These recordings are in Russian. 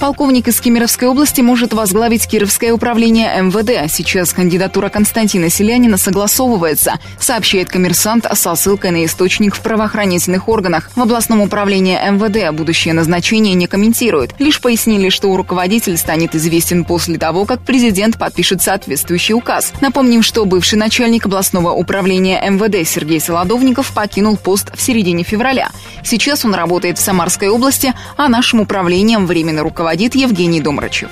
Полковник из Кемеровской области может возглавить Кировское управление МВД. Сейчас кандидатура Константина Селянина согласовывается, сообщает коммерсант со ссылкой на источник в правоохранительных органах. В областном управлении МВД будущее назначение не комментируют. Лишь пояснили, что руководитель станет известен после того, как президент подпишет соответствующий указ. Напомним, что бывший начальник областного управления МВД Сергей Солодовников покинул пост в середине февраля. Сейчас он работает в Самарской области, а нашим управлением временно руководит руководит Евгений Домрачев.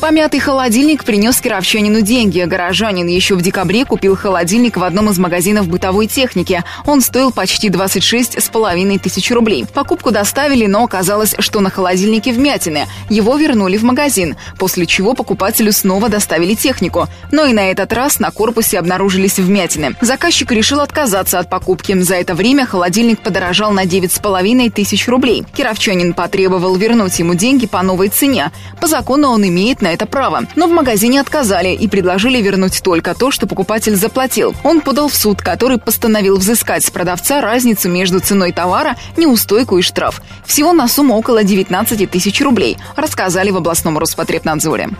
Помятый холодильник принес кировчанину деньги. Горожанин еще в декабре купил холодильник в одном из магазинов бытовой техники. Он стоил почти 26 с половиной тысяч рублей. Покупку доставили, но оказалось, что на холодильнике вмятины. Его вернули в магазин, после чего покупателю снова доставили технику. Но и на этот раз на корпусе обнаружились вмятины. Заказчик решил отказаться от покупки. За это время холодильник подорожал на 9 с половиной тысяч рублей. Кировчанин потребовал вернуть ему деньги по новой цене. По закону он имеет на на это право. Но в магазине отказали и предложили вернуть только то, что покупатель заплатил. Он подал в суд, который постановил взыскать с продавца разницу между ценой товара, неустойку и штраф. Всего на сумму около 19 тысяч рублей, рассказали в областном Роспотребнадзоре.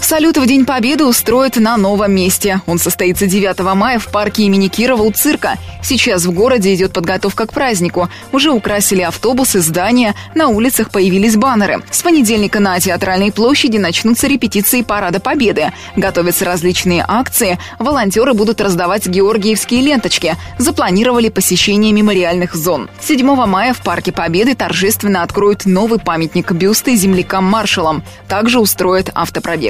Салют в День Победы устроят на новом месте. Он состоится 9 мая в парке имени Кирова у цирка. Сейчас в городе идет подготовка к празднику. Уже украсили автобусы, здания, на улицах появились баннеры. С понедельника на театральной площади начнутся репетиции Парада Победы. Готовятся различные акции. Волонтеры будут раздавать георгиевские ленточки. Запланировали посещение мемориальных зон. 7 мая в Парке Победы торжественно откроют новый памятник бюсты землякам-маршалам. Также устроят автопробег.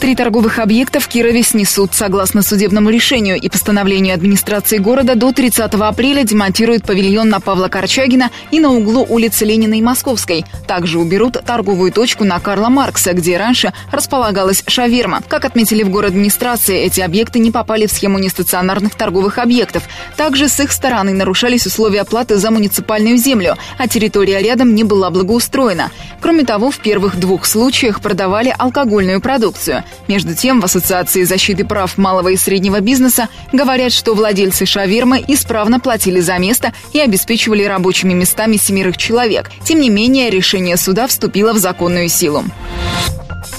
Три торговых объекта в Кирове снесут. Согласно судебному решению и постановлению администрации города, до 30 апреля демонтируют павильон на Павла Корчагина и на углу улицы Ленина и Московской. Также уберут торговую точку на Карла Маркса, где раньше располагалась шаверма. Как отметили в город администрации, эти объекты не попали в схему нестационарных торговых объектов. Также с их стороны нарушались условия оплаты за муниципальную землю, а территория рядом не была благоустроена. Кроме того, в первых двух случаях продавали алкогольную продукцию. Между тем, в Ассоциации защиты прав малого и среднего бизнеса говорят, что владельцы шавермы исправно платили за место и обеспечивали рабочими местами семерых человек. Тем не менее, решение суда вступило в законную силу.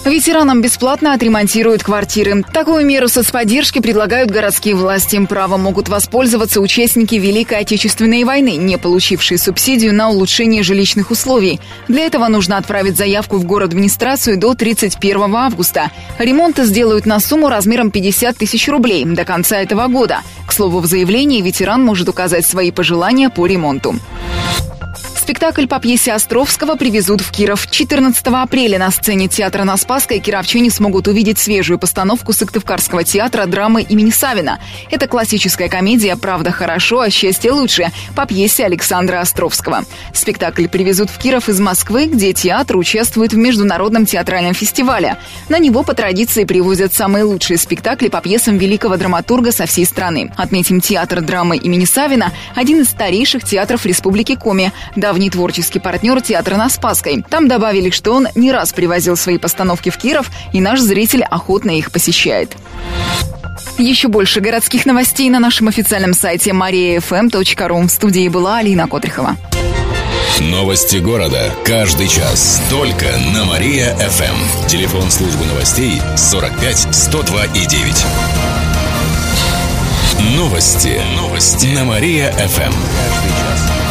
Ветеранам бесплатно отремонтируют квартиры. Такую меру соцподдержки предлагают городские власти. Право могут воспользоваться участники Великой Отечественной войны, не получившие субсидию на улучшение жилищных условий. Для этого нужно отправить заявку в город администрацию до 31 августа. Ремонт сделают на сумму размером 50 тысяч рублей до конца этого года. К слову, в заявлении ветеран может указать свои пожелания по ремонту. Спектакль по пьесе Островского привезут в Киров. 14 апреля на сцене театра на Спасской кировчане смогут увидеть свежую постановку Сыктывкарского театра драмы имени Савина. Это классическая комедия «Правда хорошо, а счастье лучше» по пьесе Александра Островского. Спектакль привезут в Киров из Москвы, где театр участвует в международном театральном фестивале. На него по традиции привозят самые лучшие спектакли по пьесам великого драматурга со всей страны. Отметим, театр драмы имени Савина – один из старейших театров Республики Коми. Давний давний творческий партнер театра на Спасской. Там добавили, что он не раз привозил свои постановки в Киров, и наш зритель охотно их посещает. Еще больше городских новостей на нашем официальном сайте mariafm.ru. В студии была Алина Котрихова. Новости города. Каждый час. Только на Мария-ФМ. Телефон службы новостей 45 102 и 9. Новости. Новости. На Мария-ФМ.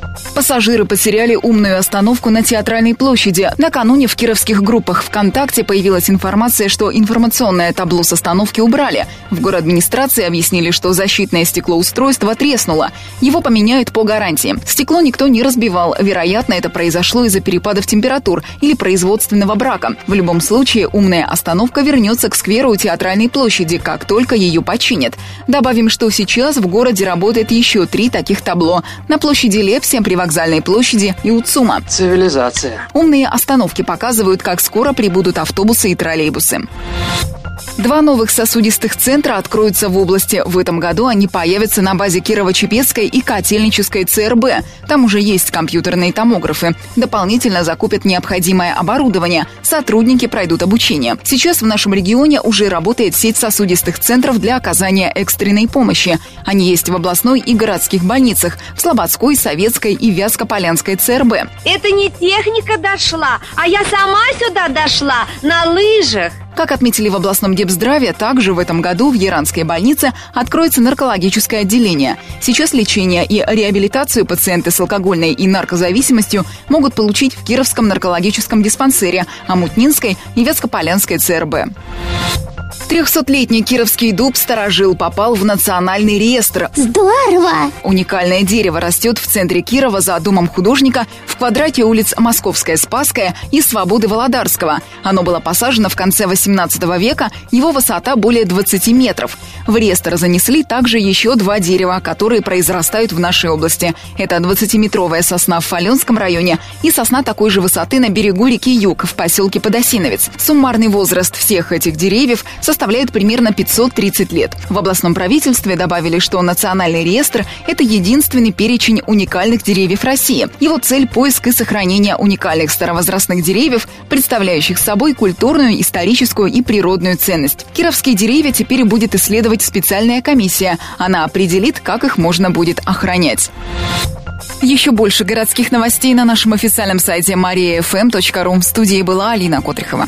Пассажиры потеряли умную остановку на Театральной площади. Накануне в кировских группах ВКонтакте появилась информация, что информационное табло с остановки убрали. В администрации объяснили, что защитное стеклоустройство треснуло. Его поменяют по гарантии. Стекло никто не разбивал. Вероятно, это произошло из-за перепадов температур или производственного брака. В любом случае, умная остановка вернется к скверу у Театральной площади, как только ее починят. Добавим, что сейчас в городе работает еще три таких табло. На площади Лепсия, при вокзальной площади и УЦУМа. Цивилизация. Умные остановки показывают, как скоро прибудут автобусы и троллейбусы. Два новых сосудистых центра откроются в области. В этом году они появятся на базе Кирово-Чепецкой и Котельнической ЦРБ. Там уже есть компьютерные томографы. Дополнительно закупят необходимое оборудование. Сотрудники пройдут обучение. Сейчас в нашем регионе уже работает сеть сосудистых центров для оказания экстренной помощи. Они есть в областной и городских больницах, в Слободской, Советской и Вязко-Полянской ЦРБ. Это не техника дошла, а я сама сюда дошла на лыжах. Как отметили в областном депздраве, также в этом году в Яранской больнице откроется наркологическое отделение. Сейчас лечение и реабилитацию пациенты с алкогольной и наркозависимостью могут получить в Кировском наркологическом диспансере, Амутнинской и Вятскополянской ЦРБ. Трехсотлетний кировский дуб «Старожил» попал в национальный реестр. Здорово! Уникальное дерево растет в центре Кирова за домом художника в квадрате улиц Московская, Спасская и Свободы Володарского. Оно было посажено в конце 18 века, его высота более 20 метров. В реестр занесли также еще два дерева, которые произрастают в нашей области. Это 20-метровая сосна в Фаленском районе и сосна такой же высоты на берегу реки Юг в поселке Подосиновец. Суммарный возраст всех этих деревьев составляет примерно 530 лет. В областном правительстве добавили, что национальный реестр – это единственный перечень уникальных деревьев России. Его цель – поиск и сохранение уникальных старовозрастных деревьев, представляющих собой культурную, историческую и природную ценность. Кировские деревья теперь будет исследовать специальная комиссия. Она определит, как их можно будет охранять. Еще больше городских новостей на нашем официальном сайте mariafm.ru. В студии была Алина Котрихова.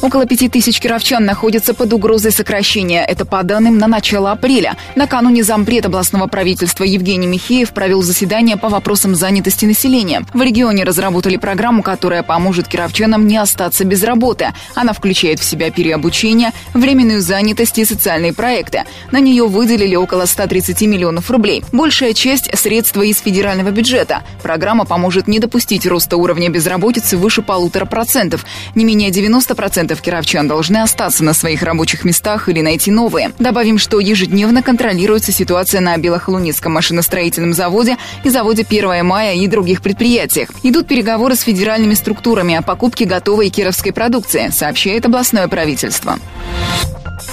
Около пяти тысяч кировчан находятся под угрозой сокращения. Это по данным на начало апреля. Накануне зампред областного правительства Евгений Михеев провел заседание по вопросам занятости населения. В регионе разработали программу, которая поможет кировчанам не остаться без работы. Она включает в себя переобучение, временную занятость и социальные проекты. На нее выделили около 130 миллионов рублей. Большая часть – средства из федерального бюджета. Программа поможет не допустить роста уровня безработицы выше полутора процентов. Не менее 90% процентов кировчан должны остаться на своих рабочих местах или найти новые. Добавим, что ежедневно контролируется ситуация на Белохолуницком машиностроительном заводе и заводе 1 мая и других предприятиях. Идут переговоры с федеральными структурами о покупке готовой кировской продукции, сообщает областное правительство.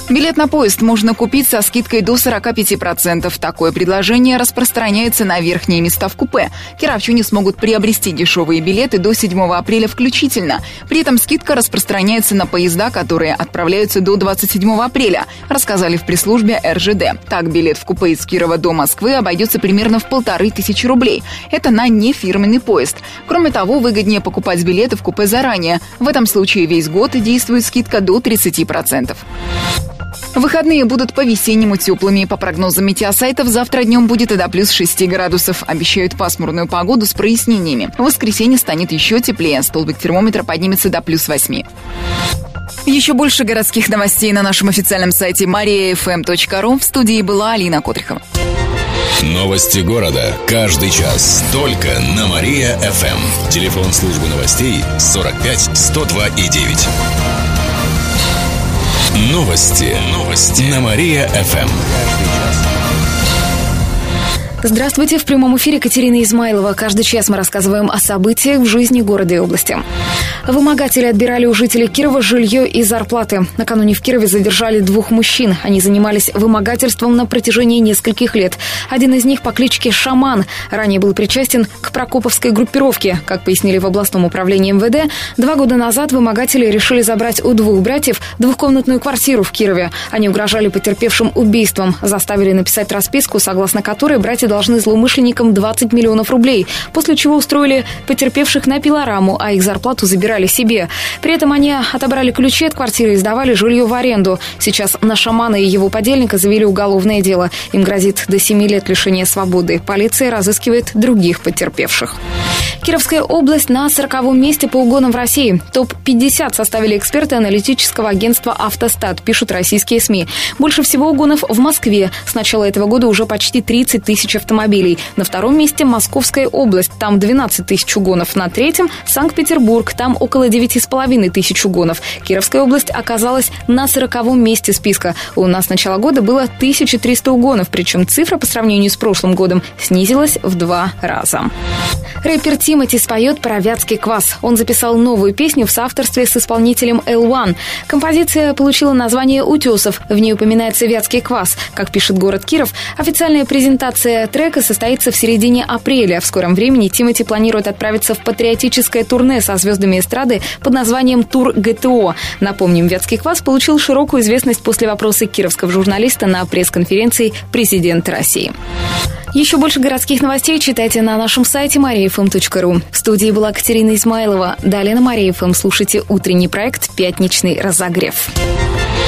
Билет на поезд можно купить со скидкой до 45%. Такое предложение распространяется на верхние места в купе. Кировчане смогут приобрести дешевые билеты до 7 апреля включительно. При этом скидка распространяется на поезда, которые отправляются до 27 апреля, рассказали в пресс-службе РЖД. Так, билет в купе из Кирова до Москвы обойдется примерно в полторы тысячи рублей. Это на нефирменный поезд. Кроме того, выгоднее покупать билеты в купе заранее. В этом случае весь год действует скидка до 30%. Выходные будут по-весеннему теплыми. По прогнозам метеосайтов, завтра днем будет и до плюс 6 градусов. Обещают пасмурную погоду с прояснениями. В воскресенье станет еще теплее. Столбик термометра поднимется до плюс 8. Еще больше городских новостей на нашем официальном сайте mariafm.ru. В студии была Алина Котрихова. Новости города. Каждый час. Только на Мария-ФМ. Телефон службы новостей 45 102 и 9. Новости. Новости. На Мария-ФМ. Здравствуйте, в прямом эфире Катерина Измайлова. Каждый час мы рассказываем о событиях в жизни города и области. Вымогатели отбирали у жителей Кирова жилье и зарплаты. Накануне в Кирове задержали двух мужчин. Они занимались вымогательством на протяжении нескольких лет. Один из них по кличке Шаман ранее был причастен к Прокоповской группировке. Как пояснили в областном управлении МВД, два года назад вымогатели решили забрать у двух братьев двухкомнатную квартиру в Кирове. Они угрожали потерпевшим убийством, заставили написать расписку, согласно которой братья должны злоумышленникам 20 миллионов рублей, после чего устроили потерпевших на пилораму, а их зарплату забирали себе. При этом они отобрали ключи от квартиры и сдавали жилье в аренду. Сейчас на шамана и его подельника завели уголовное дело. Им грозит до 7 лет лишения свободы. Полиция разыскивает других потерпевших. Кировская область на 40-м месте по угонам в России. Топ-50 составили эксперты аналитического агентства «Автостат», пишут российские СМИ. Больше всего угонов в Москве. С начала этого года уже почти 30 тысяч автомобилей. На втором месте Московская область. Там 12 тысяч угонов. На третьем – Санкт-Петербург. Там около 9,5 тысяч угонов. Кировская область оказалась на 40-м месте списка. У нас с начала года было 1300 угонов, причем цифра по сравнению с прошлым годом снизилась в два раза. Рэпер Тимати споет про вятский квас. Он записал новую песню в соавторстве с исполнителем L1. Композиция получила название «Утесов». В ней упоминается вятский квас. Как пишет город Киров, официальная презентация трека состоится в середине апреля. В скором времени Тимати планирует отправиться в патриотическое турне со звездами эстрады под названием «Тур ГТО». Напомним, Вятский квас получил широкую известность после вопроса кировского журналиста на пресс-конференции президента России. Еще больше городских новостей читайте на нашем сайте mariafm.ru. В студии была Катерина Измайлова. Далее на Мария-ФМ слушайте утренний проект «Пятничный разогрев».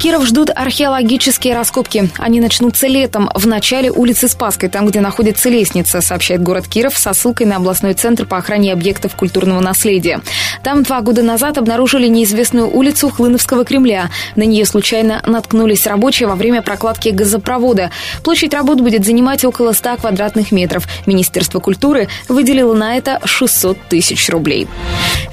Киров ждут археологические раскопки. Они начнутся летом в начале улицы Спасской, там, где находится лестница, сообщает город Киров со ссылкой на областной центр по охране объектов культурного наследия. Там два года назад обнаружили неизвестную улицу Хлыновского Кремля. На нее случайно наткнулись рабочие во время прокладки газопровода. Площадь работ будет занимать около 100 квадратных метров. Министерство культуры выделило на это 600 тысяч рублей.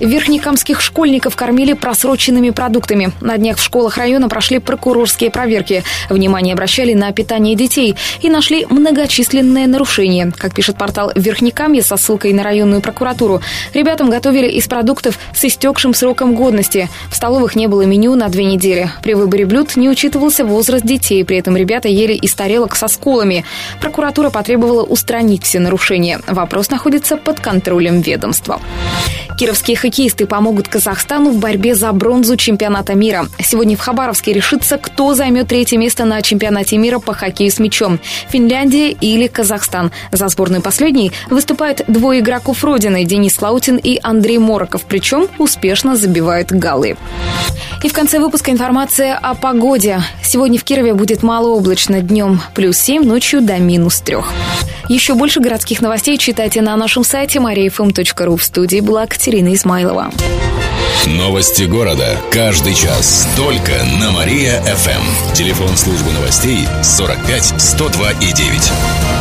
Верхнекамских школьников кормили просроченными продуктами. На днях в школах района прошли прошли прокурорские проверки. Внимание обращали на питание детей и нашли многочисленные нарушения. Как пишет портал Верхнекамье со ссылкой на районную прокуратуру, ребятам готовили из продуктов с истекшим сроком годности. В столовых не было меню на две недели. При выборе блюд не учитывался возраст детей, при этом ребята ели из тарелок со сколами. Прокуратура потребовала устранить все нарушения. Вопрос находится под контролем ведомства. Кировские хоккеисты помогут Казахстану в борьбе за бронзу чемпионата мира. Сегодня в Хабаровске решится, кто займет третье место на чемпионате мира по хоккею с мячом – Финляндия или Казахстан. За сборную последней выступают двое игроков Родины – Денис Лаутин и Андрей Мороков, причем успешно забивают голы. И в конце выпуска информация о погоде. Сегодня в Кирове будет малооблачно днем плюс 7, ночью до минус 3. Еще больше городских новостей читайте на нашем сайте mariafm.ru. В студии была Катерина Измайлова. Новости города. Каждый час. Только на Мария-ФМ. Телефон службы новостей 45 102 и 9.